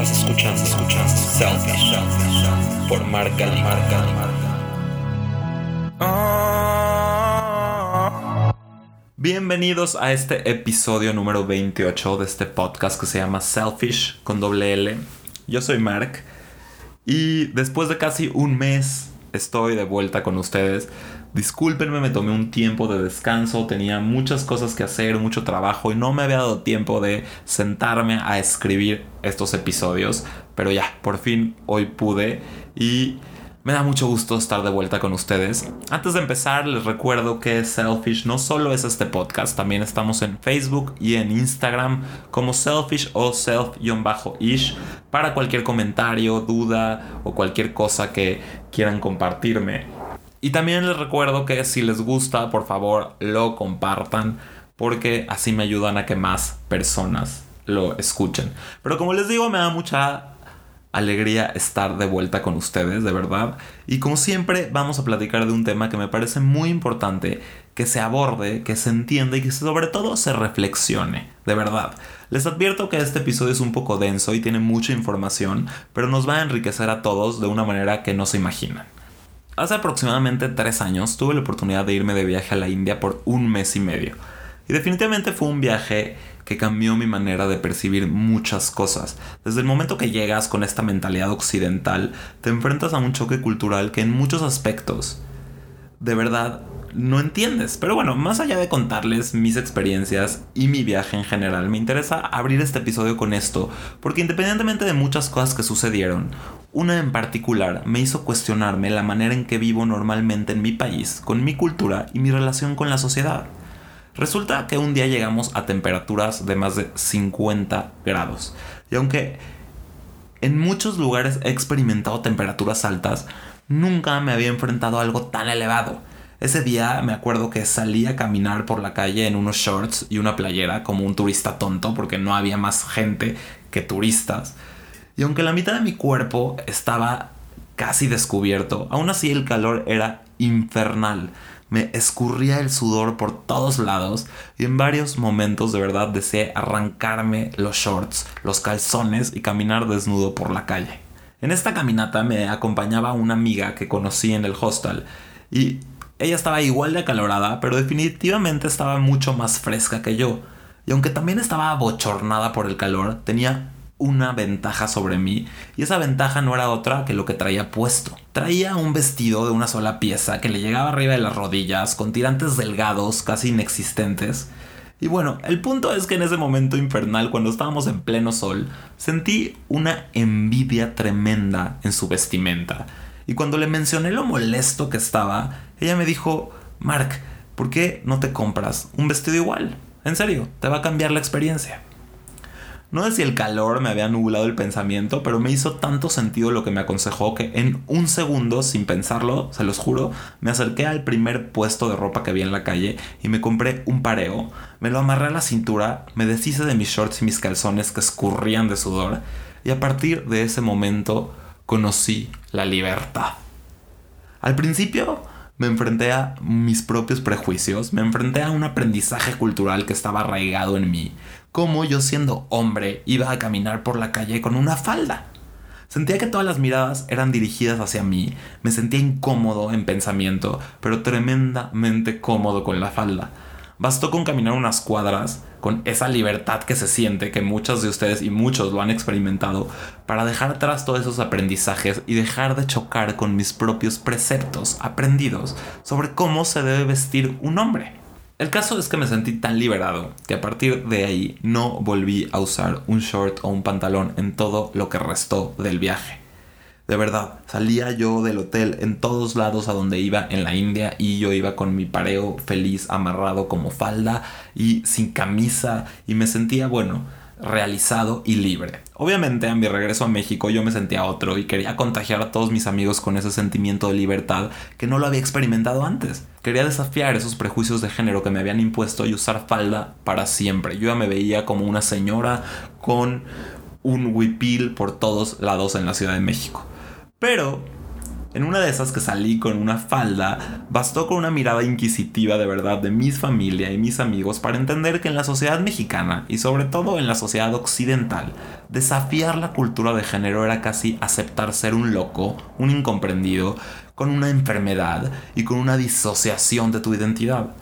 Estás escuchando, escuchando Selfish por Marca Marca Bienvenidos a este episodio número 28 de este podcast que se llama Selfish con doble L. Yo soy Mark y después de casi un mes estoy de vuelta con ustedes. Discúlpenme, me tomé un tiempo de descanso, tenía muchas cosas que hacer, mucho trabajo y no me había dado tiempo de sentarme a escribir estos episodios, pero ya, por fin hoy pude y me da mucho gusto estar de vuelta con ustedes. Antes de empezar, les recuerdo que Selfish no solo es este podcast, también estamos en Facebook y en Instagram como Selfish o Self-ish para cualquier comentario, duda o cualquier cosa que quieran compartirme. Y también les recuerdo que si les gusta, por favor, lo compartan porque así me ayudan a que más personas lo escuchen. Pero como les digo, me da mucha alegría estar de vuelta con ustedes, de verdad. Y como siempre, vamos a platicar de un tema que me parece muy importante que se aborde, que se entienda y que sobre todo se reflexione, de verdad. Les advierto que este episodio es un poco denso y tiene mucha información, pero nos va a enriquecer a todos de una manera que no se imaginan. Hace aproximadamente tres años tuve la oportunidad de irme de viaje a la India por un mes y medio. Y definitivamente fue un viaje que cambió mi manera de percibir muchas cosas. Desde el momento que llegas con esta mentalidad occidental, te enfrentas a un choque cultural que en muchos aspectos, de verdad, no entiendes. Pero bueno, más allá de contarles mis experiencias y mi viaje en general, me interesa abrir este episodio con esto, porque independientemente de muchas cosas que sucedieron, una en particular me hizo cuestionarme la manera en que vivo normalmente en mi país, con mi cultura y mi relación con la sociedad. Resulta que un día llegamos a temperaturas de más de 50 grados. Y aunque en muchos lugares he experimentado temperaturas altas, nunca me había enfrentado a algo tan elevado. Ese día me acuerdo que salí a caminar por la calle en unos shorts y una playera como un turista tonto porque no había más gente que turistas. Y aunque la mitad de mi cuerpo estaba casi descubierto, aún así el calor era infernal me escurría el sudor por todos lados y en varios momentos de verdad deseé arrancarme los shorts, los calzones y caminar desnudo por la calle. En esta caminata me acompañaba una amiga que conocí en el hostel y ella estaba igual de acalorada, pero definitivamente estaba mucho más fresca que yo. Y aunque también estaba abochornada por el calor, tenía una ventaja sobre mí y esa ventaja no era otra que lo que traía puesto. Traía un vestido de una sola pieza que le llegaba arriba de las rodillas con tirantes delgados casi inexistentes. Y bueno, el punto es que en ese momento infernal, cuando estábamos en pleno sol, sentí una envidia tremenda en su vestimenta. Y cuando le mencioné lo molesto que estaba, ella me dijo, Mark, ¿por qué no te compras un vestido igual? En serio, te va a cambiar la experiencia. No sé si el calor me había nublado el pensamiento, pero me hizo tanto sentido lo que me aconsejó que en un segundo, sin pensarlo, se los juro, me acerqué al primer puesto de ropa que había en la calle y me compré un pareo, me lo amarré a la cintura, me deshice de mis shorts y mis calzones que escurrían de sudor, y a partir de ese momento conocí la libertad. Al principio me enfrenté a mis propios prejuicios, me enfrenté a un aprendizaje cultural que estaba arraigado en mí, como yo siendo hombre iba a caminar por la calle con una falda. Sentía que todas las miradas eran dirigidas hacia mí, me sentía incómodo en pensamiento, pero tremendamente cómodo con la falda. Bastó con caminar unas cuadras, con esa libertad que se siente, que muchos de ustedes y muchos lo han experimentado, para dejar atrás todos esos aprendizajes y dejar de chocar con mis propios preceptos aprendidos sobre cómo se debe vestir un hombre. El caso es que me sentí tan liberado que a partir de ahí no volví a usar un short o un pantalón en todo lo que restó del viaje. De verdad, salía yo del hotel en todos lados a donde iba en la India y yo iba con mi pareo feliz amarrado como falda y sin camisa y me sentía, bueno, realizado y libre. Obviamente a mi regreso a México yo me sentía otro y quería contagiar a todos mis amigos con ese sentimiento de libertad que no lo había experimentado antes. Quería desafiar esos prejuicios de género que me habían impuesto y usar falda para siempre. Yo ya me veía como una señora con un huipil por todos lados en la Ciudad de México. Pero En una de esas que salí con una falda, bastó con una mirada inquisitiva de verdad de mi familia y mis amigos para entender que en la sociedad mexicana y sobre todo en la sociedad occidental, desafiar la cultura de género era casi aceptar ser un loco, un incomprendido, con una enfermedad y con una disociación de tu identidad.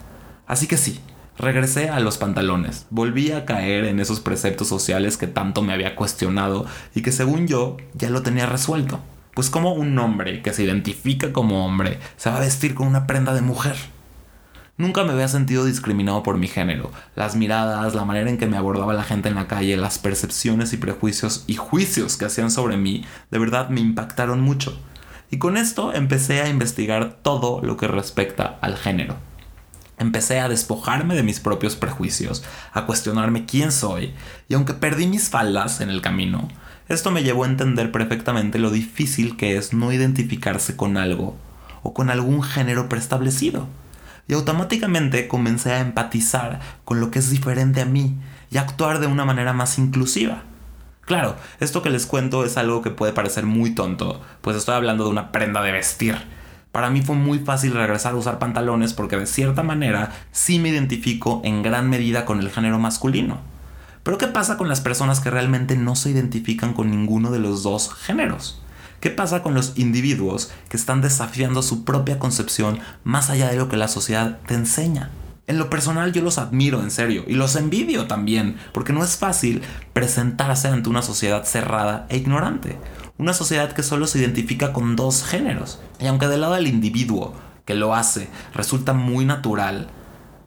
Así que sí, regresé a los pantalones, volví a caer en esos preceptos sociales que tanto me había cuestionado y que según yo ya lo tenía resuelto. Pues como un hombre que se identifica como hombre se va a vestir con una prenda de mujer. Nunca me había sentido discriminado por mi género. Las miradas, la manera en que me abordaba la gente en la calle, las percepciones y prejuicios y juicios que hacían sobre mí, de verdad me impactaron mucho. Y con esto empecé a investigar todo lo que respecta al género. Empecé a despojarme de mis propios prejuicios, a cuestionarme quién soy, y aunque perdí mis faldas en el camino, esto me llevó a entender perfectamente lo difícil que es no identificarse con algo o con algún género preestablecido. Y automáticamente comencé a empatizar con lo que es diferente a mí y a actuar de una manera más inclusiva. Claro, esto que les cuento es algo que puede parecer muy tonto, pues estoy hablando de una prenda de vestir. Para mí fue muy fácil regresar a usar pantalones porque de cierta manera sí me identifico en gran medida con el género masculino. Pero ¿qué pasa con las personas que realmente no se identifican con ninguno de los dos géneros? ¿Qué pasa con los individuos que están desafiando su propia concepción más allá de lo que la sociedad te enseña? En lo personal yo los admiro en serio y los envidio también, porque no es fácil presentarse ante una sociedad cerrada e ignorante. Una sociedad que solo se identifica con dos géneros. Y aunque del lado del individuo que lo hace resulta muy natural,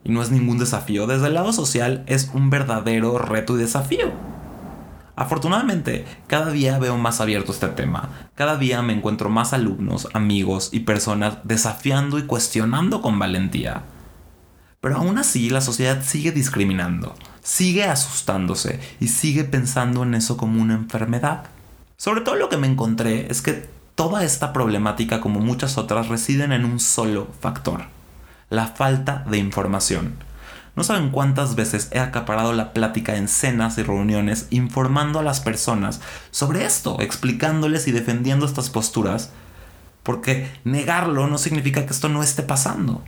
y no es ningún desafío. Desde el lado social es un verdadero reto y desafío. Afortunadamente, cada día veo más abierto este tema. Cada día me encuentro más alumnos, amigos y personas desafiando y cuestionando con valentía. Pero aún así la sociedad sigue discriminando, sigue asustándose y sigue pensando en eso como una enfermedad. Sobre todo lo que me encontré es que toda esta problemática como muchas otras residen en un solo factor la falta de información. No saben cuántas veces he acaparado la plática en cenas y reuniones informando a las personas sobre esto, explicándoles y defendiendo estas posturas, porque negarlo no significa que esto no esté pasando.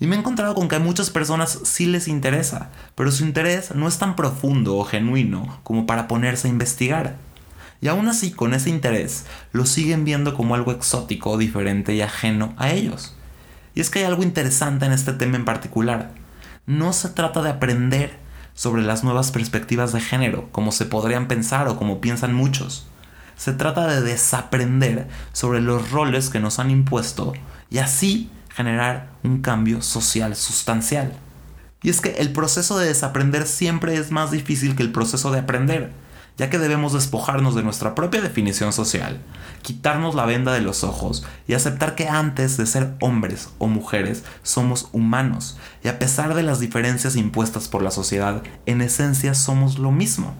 Y me he encontrado con que a muchas personas sí les interesa, pero su interés no es tan profundo o genuino como para ponerse a investigar. Y aún así, con ese interés, lo siguen viendo como algo exótico, diferente y ajeno a ellos. Y es que hay algo interesante en este tema en particular. No se trata de aprender sobre las nuevas perspectivas de género, como se podrían pensar o como piensan muchos. Se trata de desaprender sobre los roles que nos han impuesto y así generar un cambio social sustancial. Y es que el proceso de desaprender siempre es más difícil que el proceso de aprender ya que debemos despojarnos de nuestra propia definición social, quitarnos la venda de los ojos y aceptar que antes de ser hombres o mujeres somos humanos y a pesar de las diferencias impuestas por la sociedad, en esencia somos lo mismo.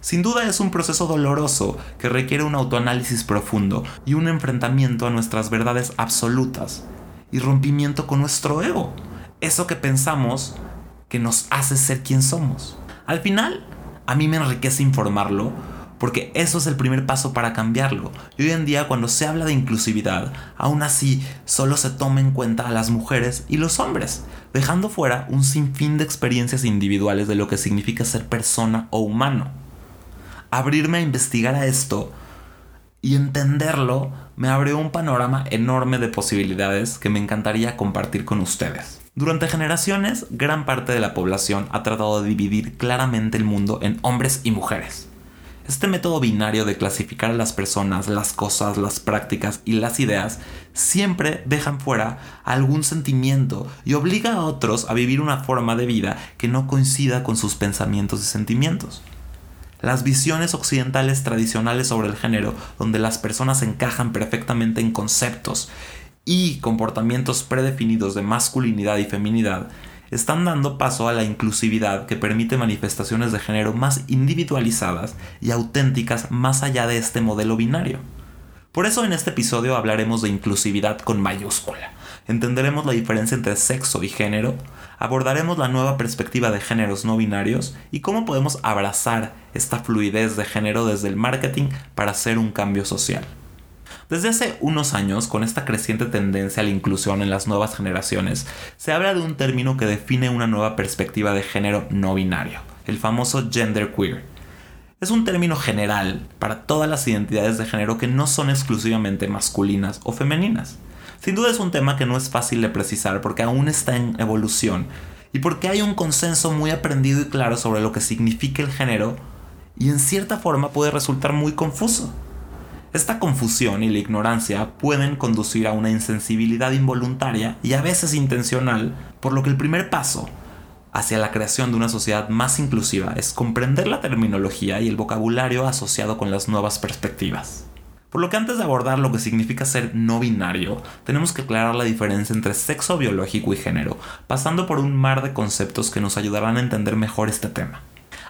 Sin duda es un proceso doloroso que requiere un autoanálisis profundo y un enfrentamiento a nuestras verdades absolutas y rompimiento con nuestro ego, eso que pensamos que nos hace ser quien somos. Al final, a mí me enriquece informarlo porque eso es el primer paso para cambiarlo. Y hoy en día cuando se habla de inclusividad, aún así solo se toma en cuenta a las mujeres y los hombres, dejando fuera un sinfín de experiencias individuales de lo que significa ser persona o humano. Abrirme a investigar a esto y entenderlo me abrió un panorama enorme de posibilidades que me encantaría compartir con ustedes. Durante generaciones, gran parte de la población ha tratado de dividir claramente el mundo en hombres y mujeres. Este método binario de clasificar a las personas, las cosas, las prácticas y las ideas siempre dejan fuera algún sentimiento y obliga a otros a vivir una forma de vida que no coincida con sus pensamientos y sentimientos. Las visiones occidentales tradicionales sobre el género, donde las personas encajan perfectamente en conceptos y comportamientos predefinidos de masculinidad y feminidad están dando paso a la inclusividad que permite manifestaciones de género más individualizadas y auténticas más allá de este modelo binario. Por eso en este episodio hablaremos de inclusividad con mayúscula. Entenderemos la diferencia entre sexo y género, abordaremos la nueva perspectiva de géneros no binarios y cómo podemos abrazar esta fluidez de género desde el marketing para hacer un cambio social. Desde hace unos años, con esta creciente tendencia a la inclusión en las nuevas generaciones, se habla de un término que define una nueva perspectiva de género no binario, el famoso gender queer. Es un término general para todas las identidades de género que no son exclusivamente masculinas o femeninas. Sin duda es un tema que no es fácil de precisar porque aún está en evolución y porque hay un consenso muy aprendido y claro sobre lo que significa el género y en cierta forma puede resultar muy confuso. Esta confusión y la ignorancia pueden conducir a una insensibilidad involuntaria y a veces intencional, por lo que el primer paso hacia la creación de una sociedad más inclusiva es comprender la terminología y el vocabulario asociado con las nuevas perspectivas. Por lo que antes de abordar lo que significa ser no binario, tenemos que aclarar la diferencia entre sexo biológico y género, pasando por un mar de conceptos que nos ayudarán a entender mejor este tema.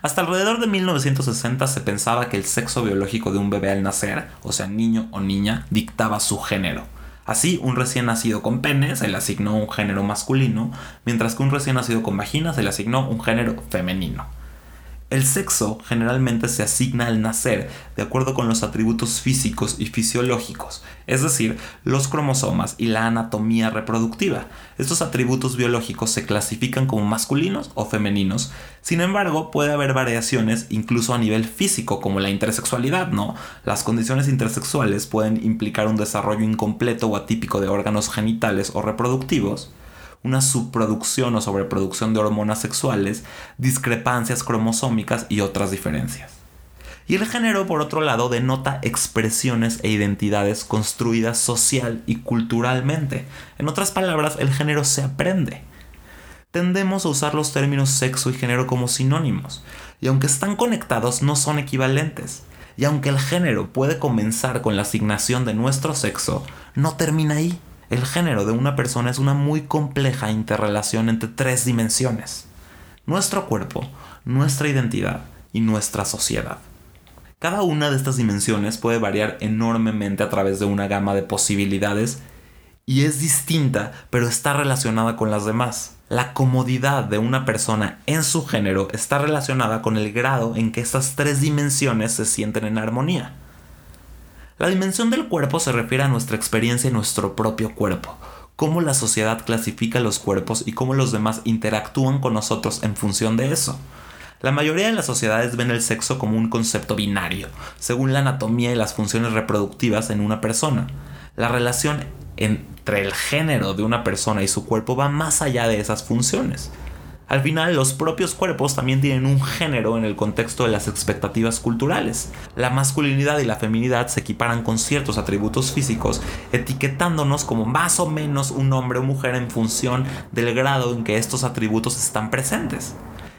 Hasta alrededor de 1960 se pensaba que el sexo biológico de un bebé al nacer, o sea niño o niña, dictaba su género. Así, un recién nacido con pene se le asignó un género masculino, mientras que un recién nacido con vagina se le asignó un género femenino. El sexo generalmente se asigna al nacer de acuerdo con los atributos físicos y fisiológicos, es decir, los cromosomas y la anatomía reproductiva. Estos atributos biológicos se clasifican como masculinos o femeninos. Sin embargo, puede haber variaciones incluso a nivel físico, como la intersexualidad, ¿no? Las condiciones intersexuales pueden implicar un desarrollo incompleto o atípico de órganos genitales o reproductivos una subproducción o sobreproducción de hormonas sexuales, discrepancias cromosómicas y otras diferencias. Y el género, por otro lado, denota expresiones e identidades construidas social y culturalmente. En otras palabras, el género se aprende. Tendemos a usar los términos sexo y género como sinónimos, y aunque están conectados, no son equivalentes. Y aunque el género puede comenzar con la asignación de nuestro sexo, no termina ahí. El género de una persona es una muy compleja interrelación entre tres dimensiones. Nuestro cuerpo, nuestra identidad y nuestra sociedad. Cada una de estas dimensiones puede variar enormemente a través de una gama de posibilidades y es distinta, pero está relacionada con las demás. La comodidad de una persona en su género está relacionada con el grado en que estas tres dimensiones se sienten en armonía. La dimensión del cuerpo se refiere a nuestra experiencia en nuestro propio cuerpo, cómo la sociedad clasifica los cuerpos y cómo los demás interactúan con nosotros en función de eso. La mayoría de las sociedades ven el sexo como un concepto binario, según la anatomía y las funciones reproductivas en una persona. La relación entre el género de una persona y su cuerpo va más allá de esas funciones. Al final, los propios cuerpos también tienen un género en el contexto de las expectativas culturales. La masculinidad y la feminidad se equiparan con ciertos atributos físicos, etiquetándonos como más o menos un hombre o mujer en función del grado en que estos atributos están presentes.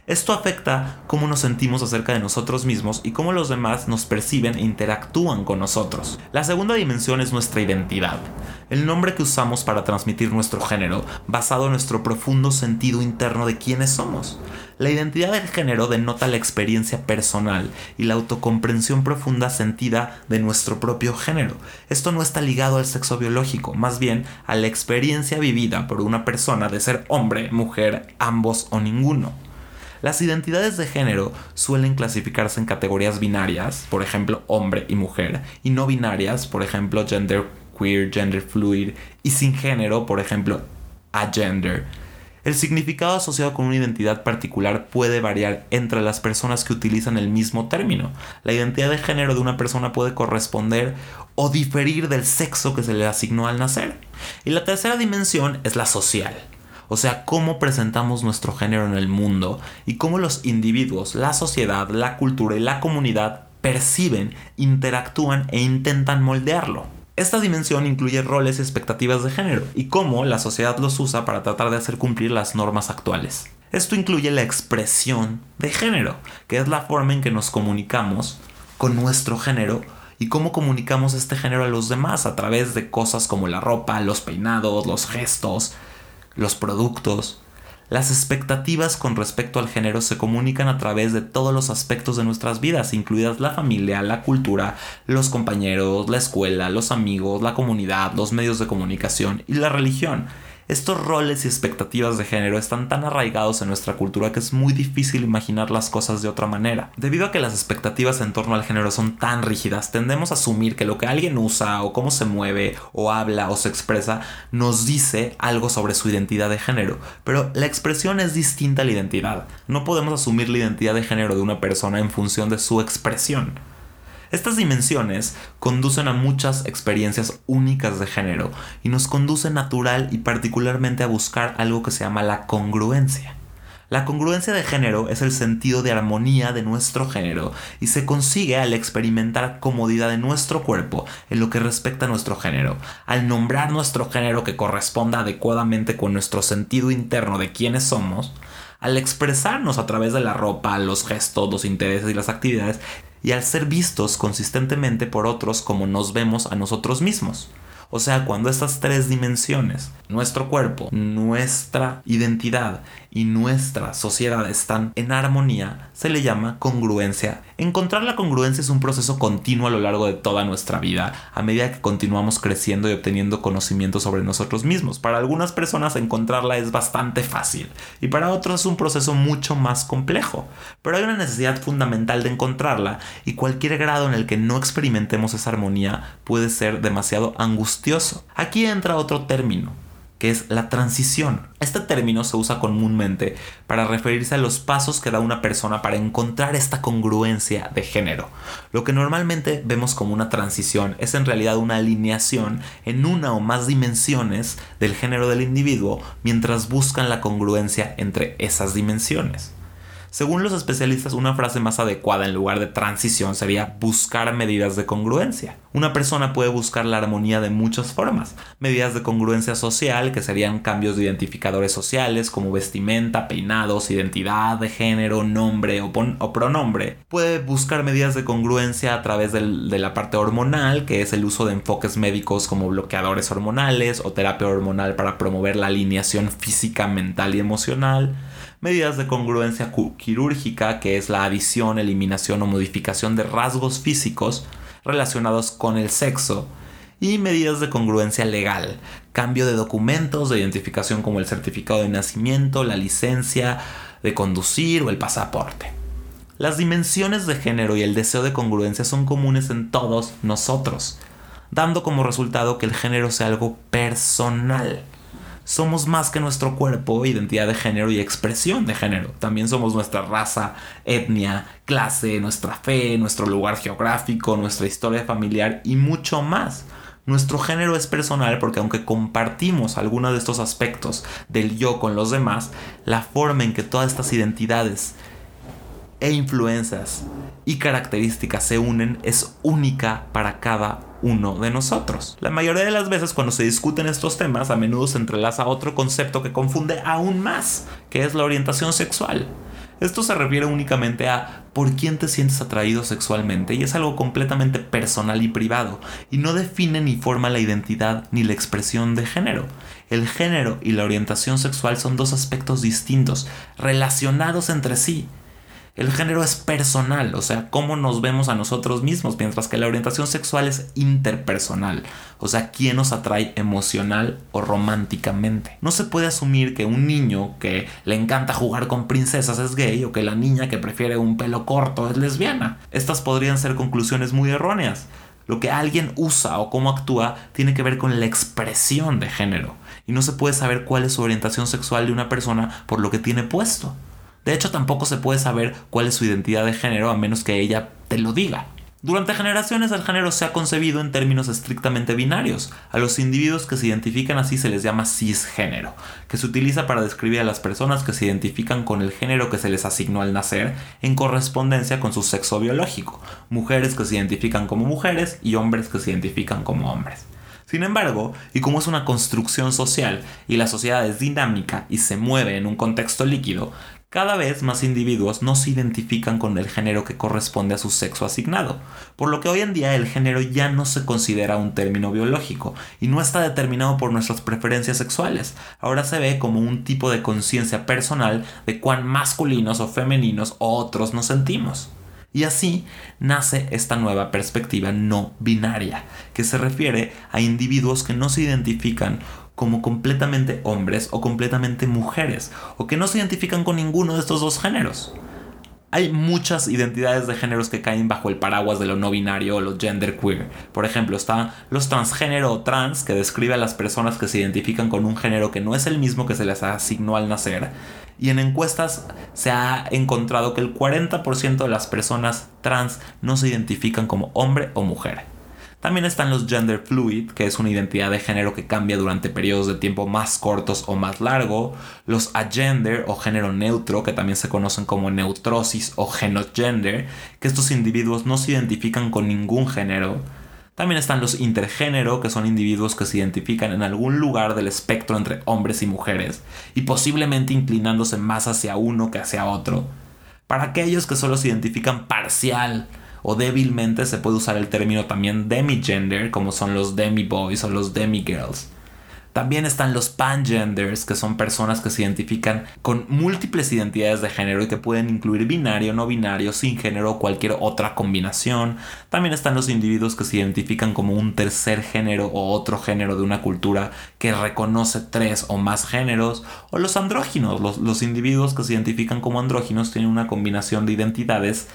Esto afecta cómo nos sentimos acerca de nosotros mismos y cómo los demás nos perciben e interactúan con nosotros. La segunda dimensión es nuestra identidad, el nombre que usamos para transmitir nuestro género, basado en nuestro profundo sentido interno de quiénes somos. La identidad del género denota la experiencia personal y la autocomprensión profunda sentida de nuestro propio género. Esto no está ligado al sexo biológico, más bien a la experiencia vivida por una persona de ser hombre, mujer, ambos o ninguno. Las identidades de género suelen clasificarse en categorías binarias, por ejemplo hombre y mujer, y no binarias, por ejemplo gender queer, gender fluid, y sin género, por ejemplo agender. El significado asociado con una identidad particular puede variar entre las personas que utilizan el mismo término. La identidad de género de una persona puede corresponder o diferir del sexo que se le asignó al nacer. Y la tercera dimensión es la social o sea, cómo presentamos nuestro género en el mundo y cómo los individuos, la sociedad, la cultura y la comunidad perciben, interactúan e intentan moldearlo. Esta dimensión incluye roles y expectativas de género y cómo la sociedad los usa para tratar de hacer cumplir las normas actuales. Esto incluye la expresión de género, que es la forma en que nos comunicamos con nuestro género y cómo comunicamos este género a los demás a través de cosas como la ropa, los peinados, los gestos, los productos. Las expectativas con respecto al género se comunican a través de todos los aspectos de nuestras vidas, incluidas la familia, la cultura, los compañeros, la escuela, los amigos, la comunidad, los medios de comunicación y la religión. Estos roles y expectativas de género están tan arraigados en nuestra cultura que es muy difícil imaginar las cosas de otra manera. Debido a que las expectativas en torno al género son tan rígidas, tendemos a asumir que lo que alguien usa o cómo se mueve o habla o se expresa nos dice algo sobre su identidad de género. Pero la expresión es distinta a la identidad. No podemos asumir la identidad de género de una persona en función de su expresión. Estas dimensiones conducen a muchas experiencias únicas de género y nos conducen natural y particularmente a buscar algo que se llama la congruencia. La congruencia de género es el sentido de armonía de nuestro género y se consigue al experimentar comodidad de nuestro cuerpo en lo que respecta a nuestro género, al nombrar nuestro género que corresponda adecuadamente con nuestro sentido interno de quiénes somos, al expresarnos a través de la ropa, los gestos, los intereses y las actividades y al ser vistos consistentemente por otros como nos vemos a nosotros mismos. O sea, cuando estas tres dimensiones, nuestro cuerpo, nuestra identidad y nuestra sociedad están en armonía, se le llama congruencia. Encontrar la congruencia es un proceso continuo a lo largo de toda nuestra vida, a medida que continuamos creciendo y obteniendo conocimiento sobre nosotros mismos. Para algunas personas encontrarla es bastante fácil y para otros es un proceso mucho más complejo. Pero hay una necesidad fundamental de encontrarla y cualquier grado en el que no experimentemos esa armonía puede ser demasiado angustioso. Aquí entra otro término, que es la transición. Este término se usa comúnmente para referirse a los pasos que da una persona para encontrar esta congruencia de género. Lo que normalmente vemos como una transición es en realidad una alineación en una o más dimensiones del género del individuo mientras buscan la congruencia entre esas dimensiones. Según los especialistas, una frase más adecuada en lugar de transición sería buscar medidas de congruencia. Una persona puede buscar la armonía de muchas formas. Medidas de congruencia social, que serían cambios de identificadores sociales como vestimenta, peinados, identidad de género, nombre o, pronombre. Puede buscar medidas de congruencia a través de la parte hormonal, que es el uso de enfoques médicos como bloqueadores hormonales o terapia hormonal para promover la alineación física, mental y emocional medidas de congruencia quirúrgica, que es la adición, eliminación o modificación de rasgos físicos relacionados con el sexo, y medidas de congruencia legal, cambio de documentos de identificación como el certificado de nacimiento, la licencia de conducir o el pasaporte. Las dimensiones de género y el deseo de congruencia son comunes en todos nosotros, dando como resultado que el género sea algo personal somos más que nuestro cuerpo, identidad de género y expresión de género. También somos nuestra raza, etnia, clase, nuestra fe, nuestro lugar geográfico, nuestra historia familiar y mucho más. Nuestro género es personal porque aunque compartimos algunos de estos aspectos del yo con los demás, la forma en que todas estas identidades e influencias y características se unen es única para cada uno de nosotros. La mayoría de las veces cuando se discuten estos temas a menudo se entrelaza otro concepto que confunde aún más, que es la orientación sexual. Esto se refiere únicamente a por quién te sientes atraído sexualmente y es algo completamente personal y privado y no define ni forma la identidad ni la expresión de género. El género y la orientación sexual son dos aspectos distintos, relacionados entre sí, el género es personal, o sea, cómo nos vemos a nosotros mismos, mientras que la orientación sexual es interpersonal, o sea, quién nos atrae emocional o románticamente. No se puede asumir que un niño que le encanta jugar con princesas es gay o que la niña que prefiere un pelo corto es lesbiana. Estas podrían ser conclusiones muy erróneas. Lo que alguien usa o cómo actúa tiene que ver con la expresión de género. Y no se puede saber cuál es su orientación sexual de una persona por lo que tiene puesto. De hecho, tampoco se puede saber cuál es su identidad de género a menos que ella te lo diga. Durante generaciones el género se ha concebido en términos estrictamente binarios. A los individuos que se identifican así se les llama cisgénero, que se utiliza para describir a las personas que se identifican con el género que se les asignó al nacer en correspondencia con su sexo biológico, mujeres que se identifican como mujeres y hombres que se identifican como hombres. Sin embargo, y como es una construcción social y la sociedad es dinámica y se mueve en un contexto líquido, cada vez más individuos no se identifican con el género que corresponde a su sexo asignado, por lo que hoy en día el género ya no se considera un término biológico y no está determinado por nuestras preferencias sexuales, ahora se ve como un tipo de conciencia personal de cuán masculinos o femeninos o otros nos sentimos. Y así nace esta nueva perspectiva no binaria, que se refiere a individuos que no se identifican como completamente hombres o completamente mujeres, o que no se identifican con ninguno de estos dos géneros. Hay muchas identidades de géneros que caen bajo el paraguas de lo no binario o lo genderqueer. Por ejemplo, está los transgénero o trans, que describe a las personas que se identifican con un género que no es el mismo que se les asignó al nacer. Y en encuestas se ha encontrado que el 40% de las personas trans no se identifican como hombre o mujer. También están los gender fluid, que es una identidad de género que cambia durante periodos de tiempo más cortos o más largo. Los agender o género neutro, que también se conocen como neutrosis o genogender, que estos individuos no se identifican con ningún género. También están los intergénero, que son individuos que se identifican en algún lugar del espectro entre hombres y mujeres, y posiblemente inclinándose más hacia uno que hacia otro. Para aquellos que solo se identifican parcial o débilmente se puede usar el término también demigender, como son los demi-boys o los demi-girls. También están los pangenders, que son personas que se identifican con múltiples identidades de género y que pueden incluir binario, no binario, sin género o cualquier otra combinación. También están los individuos que se identifican como un tercer género o otro género de una cultura que reconoce tres o más géneros. O los andróginos, los, los individuos que se identifican como andróginos tienen una combinación de identidades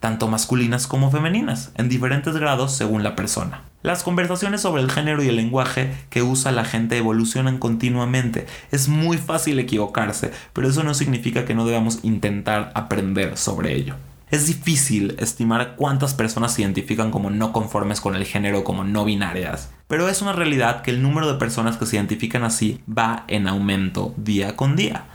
tanto masculinas como femeninas, en diferentes grados según la persona. Las conversaciones sobre el género y el lenguaje que usa la gente evolucionan continuamente. Es muy fácil equivocarse, pero eso no significa que no debamos intentar aprender sobre ello. Es difícil estimar cuántas personas se identifican como no conformes con el género como no binarias, pero es una realidad que el número de personas que se identifican así va en aumento día con día.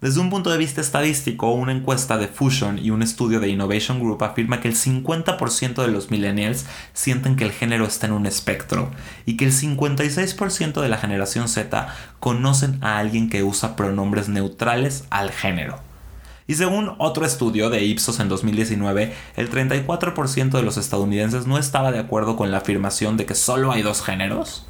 Desde un punto de vista estadístico, una encuesta de Fusion y un estudio de Innovation Group afirma que el 50% de los millennials sienten que el género está en un espectro y que el 56% de la generación Z conocen a alguien que usa pronombres neutrales al género. Y según otro estudio de Ipsos en 2019, el 34% de los estadounidenses no estaba de acuerdo con la afirmación de que solo hay dos géneros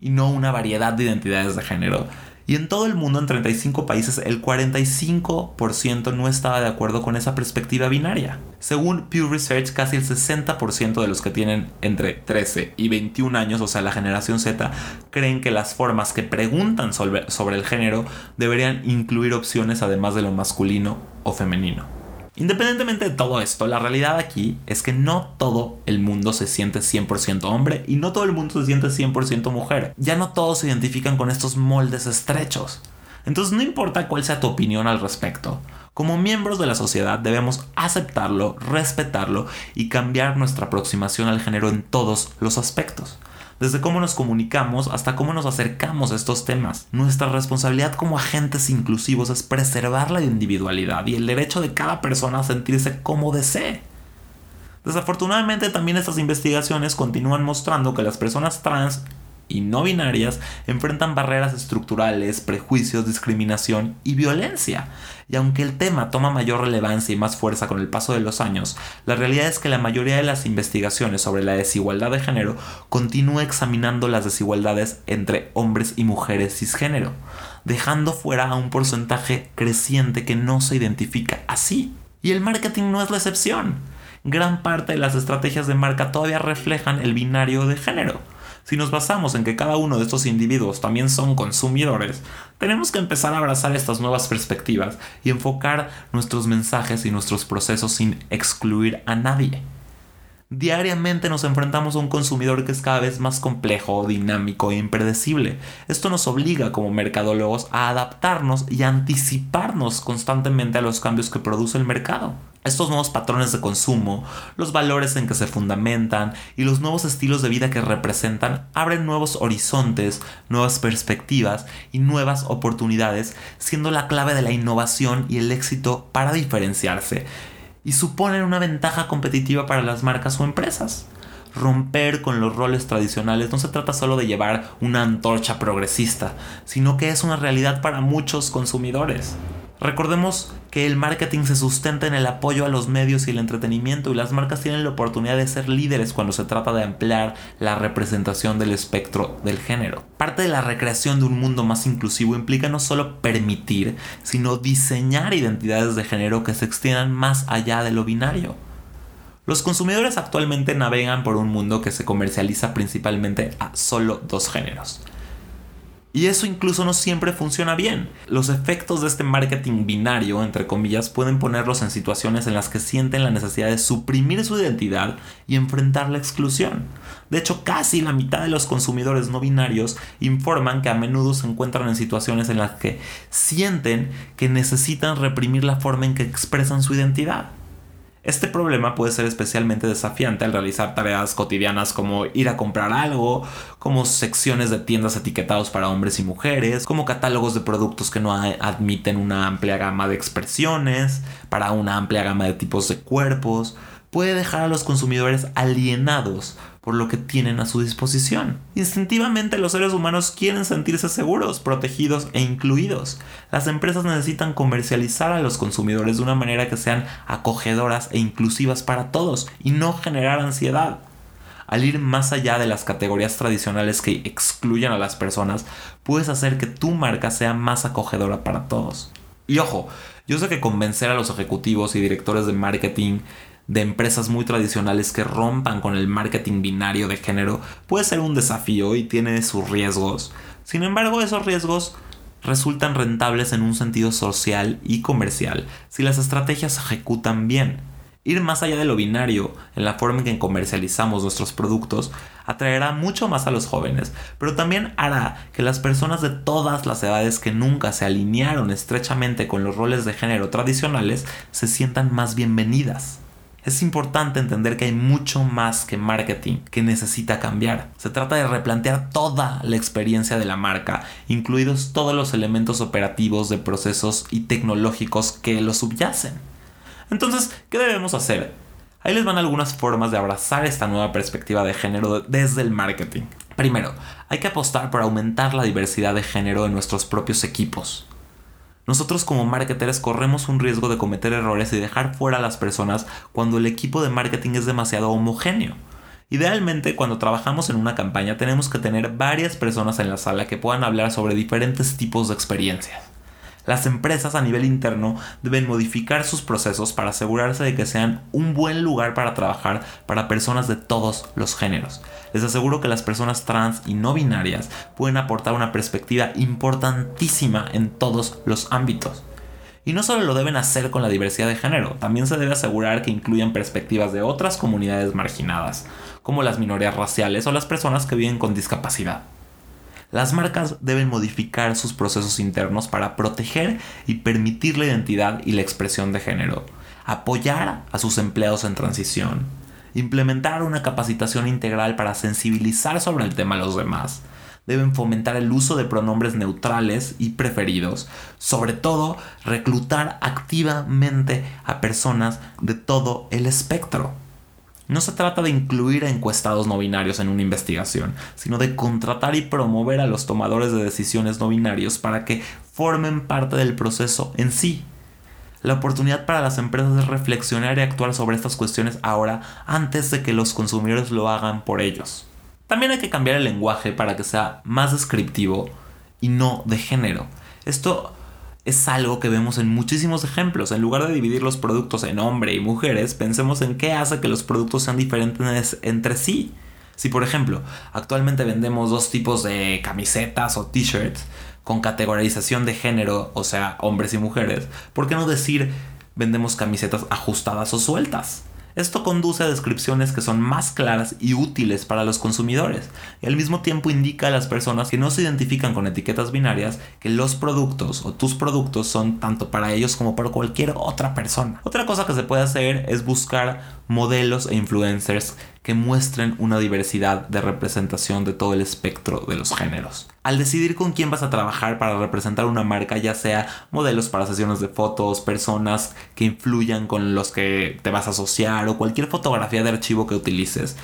y no una variedad de identidades de género y en todo el mundo, en 35 países, el 45% no estaba de acuerdo con esa perspectiva binaria. Según Pew Research, casi el 60% de los que tienen entre 13 y 21 años, o sea, la generación Z, creen que las formas que preguntan sobre el género deberían incluir opciones además de lo masculino o femenino. Independientemente de todo esto, la realidad aquí es que no todo el mundo se siente 100% hombre y no todo el mundo se siente 100% mujer. Ya no todos se identifican con estos moldes estrechos. Entonces no importa cuál sea tu opinión al respecto. Como miembros de la sociedad debemos aceptarlo, respetarlo y cambiar nuestra aproximación al género en todos los aspectos desde cómo nos comunicamos hasta cómo nos acercamos a estos temas. Nuestra responsabilidad como agentes inclusivos es preservar la individualidad y el derecho de cada persona a sentirse como desee. Desafortunadamente también estas investigaciones continúan mostrando que las personas trans y no binarias enfrentan barreras estructurales, prejuicios, discriminación y violencia. Y aunque el tema toma mayor relevancia y más fuerza con el paso de los años, la realidad es que la mayoría de las investigaciones sobre la desigualdad de género continúa examinando las desigualdades entre hombres y mujeres cisgénero, dejando fuera a un porcentaje creciente que no se identifica así. Y el marketing no es la excepción. Gran parte de las estrategias de marca todavía reflejan el binario de género si nos basamos en que cada uno de estos individuos también son consumidores, tenemos que empezar a abrazar estas nuevas perspectivas y enfocar nuestros mensajes y nuestros procesos sin excluir a nadie. Diariamente nos enfrentamos a un consumidor que es cada vez más complejo, dinámico e impredecible. Esto nos obliga como mercadólogos a adaptarnos y anticiparnos constantemente a los cambios que produce el mercado. Estos nuevos patrones de consumo, los valores en que se fundamentan y los nuevos estilos de vida que representan abren nuevos horizontes, nuevas perspectivas y nuevas oportunidades, siendo la clave de la innovación y el éxito para diferenciarse y suponen una ventaja competitiva para las marcas o empresas. Romper con los roles tradicionales no se trata solo de llevar una antorcha progresista, sino que es una realidad para muchos consumidores. Recordemos que el marketing se sustenta en el apoyo a los medios y el entretenimiento y las marcas tienen la oportunidad de ser líderes cuando se trata de ampliar la representación del espectro del género. Parte de la recreación de un mundo más inclusivo implica no solo permitir, sino diseñar identidades de género que se extiendan más allá de lo binario. Los consumidores actualmente navegan por un mundo que se comercializa principalmente a solo dos géneros. Y eso incluso no siempre funciona bien. Los efectos de este marketing binario, entre comillas, pueden ponerlos en situaciones en las que sienten la necesidad de suprimir su identidad y enfrentar la exclusión. De hecho, casi la mitad de los consumidores no binarios informan que a menudo se encuentran en situaciones en las que sienten que necesitan reprimir la forma en que expresan su identidad. Este problema puede ser especialmente desafiante al realizar tareas cotidianas como ir a comprar algo, como secciones de tiendas etiquetados para hombres y mujeres, como catálogos de productos que no admiten una amplia gama de expresiones, para una amplia gama de tipos de cuerpos, puede dejar a los consumidores alienados por lo que tienen a su disposición. Instintivamente los seres humanos quieren sentirse seguros, protegidos e incluidos. Las empresas necesitan comercializar a los consumidores de una manera que sean acogedoras e inclusivas para todos y no generar ansiedad. Al ir más allá de las categorías tradicionales que excluyen a las personas, puedes hacer que tu marca sea más acogedora para todos. Y ojo, yo sé que convencer a los ejecutivos y directores de marketing de empresas muy tradicionales que rompan con el marketing binario de género puede ser un desafío y tiene sus riesgos. Sin embargo, esos riesgos resultan rentables en un sentido social y comercial si las estrategias se ejecutan bien. Ir más allá de lo binario en la forma en que comercializamos nuestros productos atraerá mucho más a los jóvenes, pero también hará que las personas de todas las edades que nunca se alinearon estrechamente con los roles de género tradicionales se sientan más bienvenidas. Es importante entender que hay mucho más que marketing que necesita cambiar. Se trata de replantear toda la experiencia de la marca, incluidos todos los elementos operativos de procesos y tecnológicos que lo subyacen. Entonces, ¿qué debemos hacer? Ahí les van algunas formas de abrazar esta nueva perspectiva de género desde el marketing. Primero, hay que apostar por aumentar la diversidad de género en nuestros propios equipos. Nosotros como marketers corremos un riesgo de cometer errores y dejar fuera a las personas cuando el equipo de marketing es demasiado homogéneo. Idealmente, cuando trabajamos en una campaña tenemos que tener varias personas en la sala que puedan hablar sobre diferentes tipos de experiencias. Las empresas a nivel interno deben modificar sus procesos para asegurarse de que sean un buen lugar para trabajar para personas de todos los géneros. Les aseguro que las personas trans y no binarias pueden aportar una perspectiva importantísima en todos los ámbitos. Y no solo lo deben hacer con la diversidad de género, también se debe asegurar que incluyan perspectivas de otras comunidades marginadas, como las minorías raciales o las personas que viven con discapacidad. Las marcas deben modificar sus procesos internos para proteger y permitir la identidad y la expresión de género, apoyar a sus empleados en transición, implementar una capacitación integral para sensibilizar sobre el tema a los demás, deben fomentar el uso de pronombres neutrales y preferidos, sobre todo reclutar activamente a personas de todo el espectro. No se trata de incluir a encuestados no binarios en una investigación, sino de contratar y promover a los tomadores de decisiones no binarios para que formen parte del proceso en sí. La oportunidad para las empresas es reflexionar y actuar sobre estas cuestiones ahora antes de que los consumidores lo hagan por ellos. También hay que cambiar el lenguaje para que sea más descriptivo y no de género. Esto es algo que vemos en muchísimos ejemplos. En lugar de dividir los productos en hombre y mujeres, pensemos en qué hace que los productos sean diferentes entre sí. Si por ejemplo, actualmente vendemos dos tipos de camisetas o t-shirts con categorización de género, o sea, hombres y mujeres, ¿por qué no decir vendemos camisetas ajustadas o sueltas? Esto conduce a descripciones que son más claras y útiles para los consumidores y al mismo tiempo indica a las personas que no se identifican con etiquetas binarias que los productos o tus productos son tanto para ellos como para cualquier otra persona. Otra cosa que se puede hacer es buscar modelos e influencers que muestren una diversidad de representación de todo el espectro de los géneros. Al decidir con quién vas a trabajar para representar una marca, ya sea modelos para sesiones de fotos, personas que influyan con los que te vas a asociar o cualquier fotografía de archivo que utilices,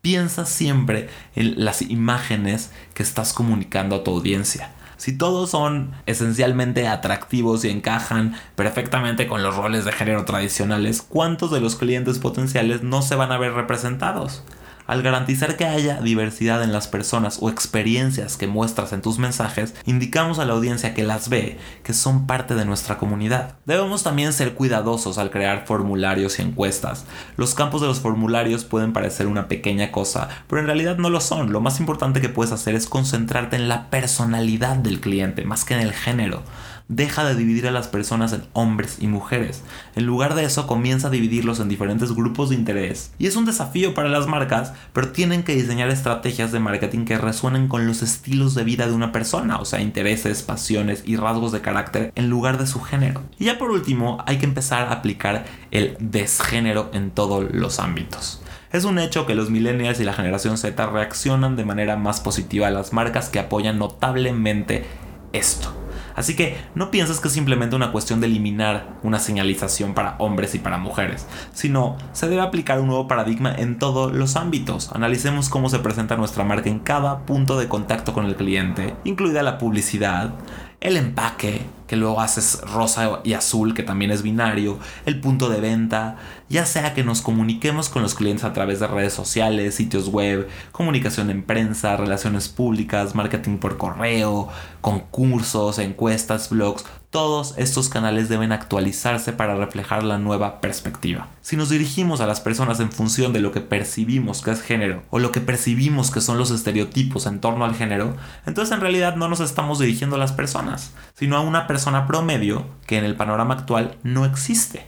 piensa siempre en las imágenes que estás comunicando a tu audiencia. Si todos son esencialmente atractivos y encajan perfectamente con los roles de género tradicionales, ¿cuántos de los clientes potenciales no se van a ver representados? Al garantizar que haya diversidad en las personas o experiencias que muestras en tus mensajes, indicamos a la audiencia que las ve que son parte de nuestra comunidad. Debemos también ser cuidadosos al crear formularios y encuestas. Los campos de los formularios pueden parecer una pequeña cosa, pero en realidad no lo son. Lo más importante que puedes hacer es concentrarte en la personalidad del cliente más que en el género deja de dividir a las personas en hombres y mujeres. En lugar de eso, comienza a dividirlos en diferentes grupos de interés. Y es un desafío para las marcas, pero tienen que diseñar estrategias de marketing que resuenen con los estilos de vida de una persona, o sea, intereses, pasiones y rasgos de carácter en lugar de su género. Y ya por último, hay que empezar a aplicar el desgénero en todos los ámbitos. Es un hecho que los millennials y la generación Z reaccionan de manera más positiva a las marcas que apoyan notablemente esto. Así que no pienses que es simplemente una cuestión de eliminar una señalización para hombres y para mujeres, sino se debe aplicar un nuevo paradigma en todos los ámbitos. Analicemos cómo se presenta nuestra marca en cada punto de contacto con el cliente, incluida la publicidad, el empaque, que luego haces rosa y azul, que también es binario, el punto de venta, ya sea que nos comuniquemos con los clientes a través de redes sociales, sitios web, comunicación en prensa, relaciones públicas, marketing por correo, concursos, encuestas, blogs, todos estos canales deben actualizarse para reflejar la nueva perspectiva. Si nos dirigimos a las personas en función de lo que percibimos que es género o lo que percibimos que son los estereotipos en torno al género, entonces en realidad no nos estamos dirigiendo a las personas, sino a una persona promedio que en el panorama actual no existe.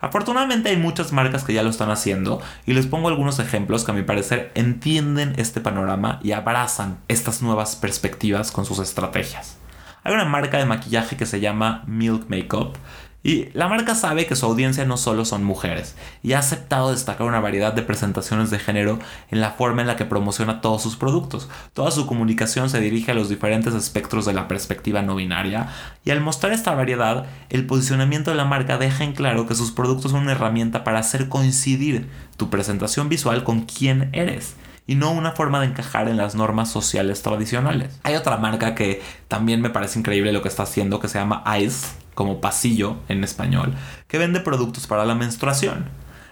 Afortunadamente hay muchas marcas que ya lo están haciendo y les pongo algunos ejemplos que a mi parecer entienden este panorama y abrazan estas nuevas perspectivas con sus estrategias. Hay una marca de maquillaje que se llama Milk Makeup y la marca sabe que su audiencia no solo son mujeres y ha aceptado destacar una variedad de presentaciones de género en la forma en la que promociona todos sus productos. Toda su comunicación se dirige a los diferentes espectros de la perspectiva no binaria y al mostrar esta variedad, el posicionamiento de la marca deja en claro que sus productos son una herramienta para hacer coincidir tu presentación visual con quién eres y no una forma de encajar en las normas sociales tradicionales. Hay otra marca que también me parece increíble lo que está haciendo que se llama Ice, como pasillo en español, que vende productos para la menstruación.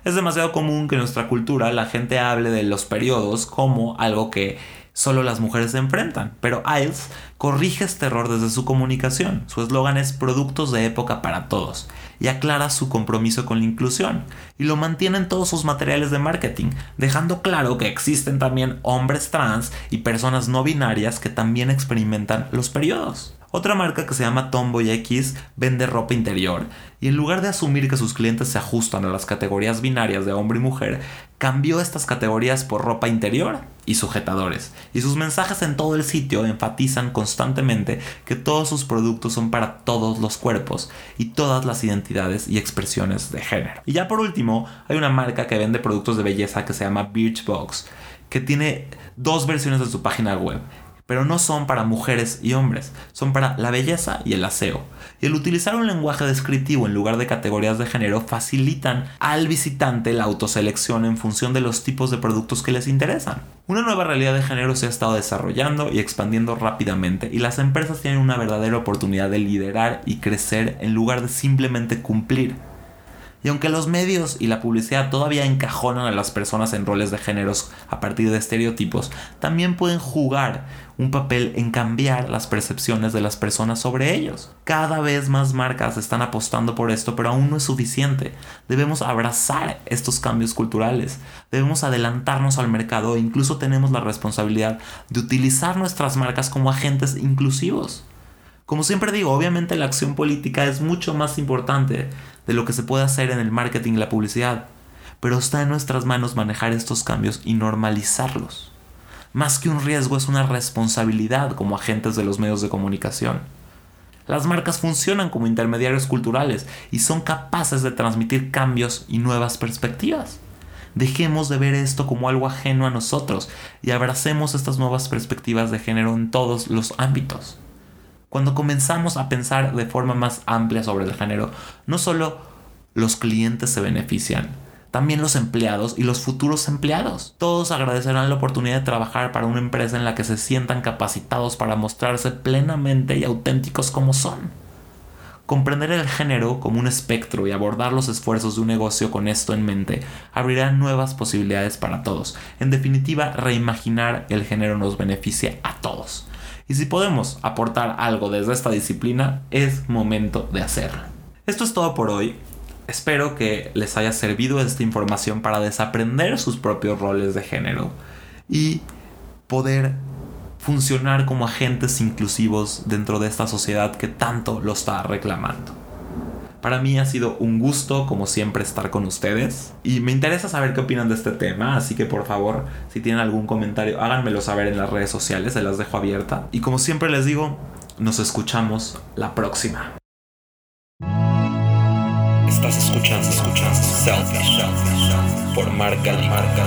Es demasiado común que en nuestra cultura la gente hable de los periodos como algo que solo las mujeres se enfrentan, pero IELTS corrige este error desde su comunicación. Su eslogan es productos de época para todos y aclara su compromiso con la inclusión y lo mantiene en todos sus materiales de marketing, dejando claro que existen también hombres trans y personas no binarias que también experimentan los periodos. Otra marca que se llama Tomboy X vende ropa interior y en lugar de asumir que sus clientes se ajustan a las categorías binarias de hombre y mujer, cambió estas categorías por ropa interior y sujetadores. Y sus mensajes en todo el sitio enfatizan constantemente que todos sus productos son para todos los cuerpos y todas las identidades y expresiones de género. Y ya por último, hay una marca que vende productos de belleza que se llama Birchbox, que tiene dos versiones de su página web pero no son para mujeres y hombres, son para la belleza y el aseo. Y el utilizar un lenguaje descriptivo en lugar de categorías de género facilitan al visitante la autoselección en función de los tipos de productos que les interesan. Una nueva realidad de género se ha estado desarrollando y expandiendo rápidamente y las empresas tienen una verdadera oportunidad de liderar y crecer en lugar de simplemente cumplir. Y aunque los medios y la publicidad todavía encajonan a las personas en roles de géneros a partir de estereotipos, también pueden jugar un papel en cambiar las percepciones de las personas sobre ellos. Cada vez más marcas están apostando por esto, pero aún no es suficiente. Debemos abrazar estos cambios culturales, debemos adelantarnos al mercado e incluso tenemos la responsabilidad de utilizar nuestras marcas como agentes inclusivos. Como siempre digo, obviamente la acción política es mucho más importante de lo que se puede hacer en el marketing y la publicidad, pero está en nuestras manos manejar estos cambios y normalizarlos. Más que un riesgo es una responsabilidad como agentes de los medios de comunicación. Las marcas funcionan como intermediarios culturales y son capaces de transmitir cambios y nuevas perspectivas. Dejemos de ver esto como algo ajeno a nosotros y abracemos estas nuevas perspectivas de género en todos los ámbitos. Cuando comenzamos a pensar de forma más amplia sobre el género, no solo los clientes se benefician, también los empleados y los futuros empleados. Todos agradecerán la oportunidad de trabajar para una empresa en la que se sientan capacitados para mostrarse plenamente y auténticos como son. Comprender el género como un espectro y abordar los esfuerzos de un negocio con esto en mente abrirá nuevas posibilidades para todos. En definitiva, reimaginar el género nos beneficia a todos. Y si podemos aportar algo desde esta disciplina, es momento de hacerlo. Esto es todo por hoy. Espero que les haya servido esta información para desaprender sus propios roles de género y poder funcionar como agentes inclusivos dentro de esta sociedad que tanto lo está reclamando. Para mí ha sido un gusto, como siempre, estar con ustedes. Y me interesa saber qué opinan de este tema, así que por favor, si tienen algún comentario, háganmelo saber en las redes sociales, se las dejo abierta. Y como siempre les digo, nos escuchamos la próxima. Estás escuchando, escuchando Selfish, por Marca Marca